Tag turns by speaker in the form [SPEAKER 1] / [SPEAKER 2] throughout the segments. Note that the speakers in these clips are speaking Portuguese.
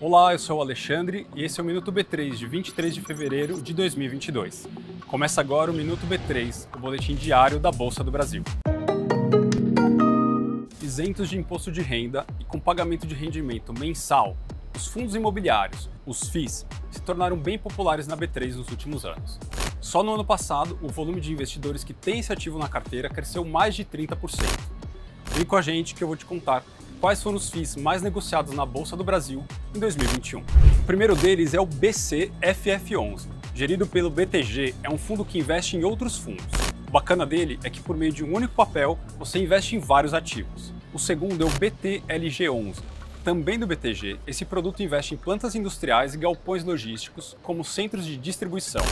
[SPEAKER 1] Olá, eu sou o Alexandre e esse é o Minuto B3 de 23 de fevereiro de 2022. Começa agora o Minuto B3, o boletim diário da Bolsa do Brasil. Isentos de imposto de renda e com pagamento de rendimento mensal, os fundos imobiliários, os FIIs, se tornaram bem populares na B3 nos últimos anos. Só no ano passado, o volume de investidores que tem esse ativo na carteira cresceu mais de 30%. Vem com a gente que eu vou te contar quais foram os FIIs mais negociados na Bolsa do Brasil em 2021. O primeiro deles é o BCFF11, gerido pelo BTG, é um fundo que investe em outros fundos. O bacana dele é que por meio de um único papel você investe em vários ativos. O segundo é o BTLG11, também do BTG, esse produto investe em plantas industriais e galpões logísticos como centros de distribuição.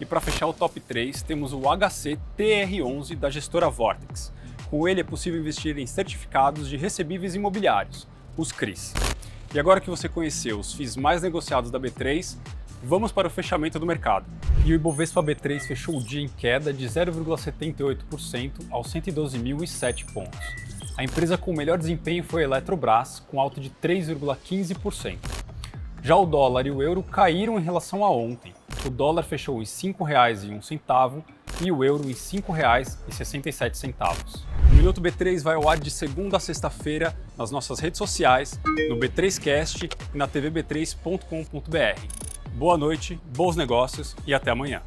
[SPEAKER 1] E para fechar o top 3, temos o HC TR11 da gestora Vortex, com ele é possível investir em certificados de recebíveis imobiliários, os CRIs. E agora que você conheceu os FIIs mais negociados da B3, vamos para o fechamento do mercado. E o Ibovespa B3 fechou o dia em queda de 0,78% aos 112.007 pontos. A empresa com o melhor desempenho foi a Eletrobras, com alta de 3,15%. Já o dólar e o euro caíram em relação a ontem. O dólar fechou em R$ 5,01 e o euro em R$ 5,67. O Minuto B3 vai ao ar de segunda a sexta-feira nas nossas redes sociais, no B3Cast e na tvb3.com.br. Boa noite, bons negócios e até amanhã.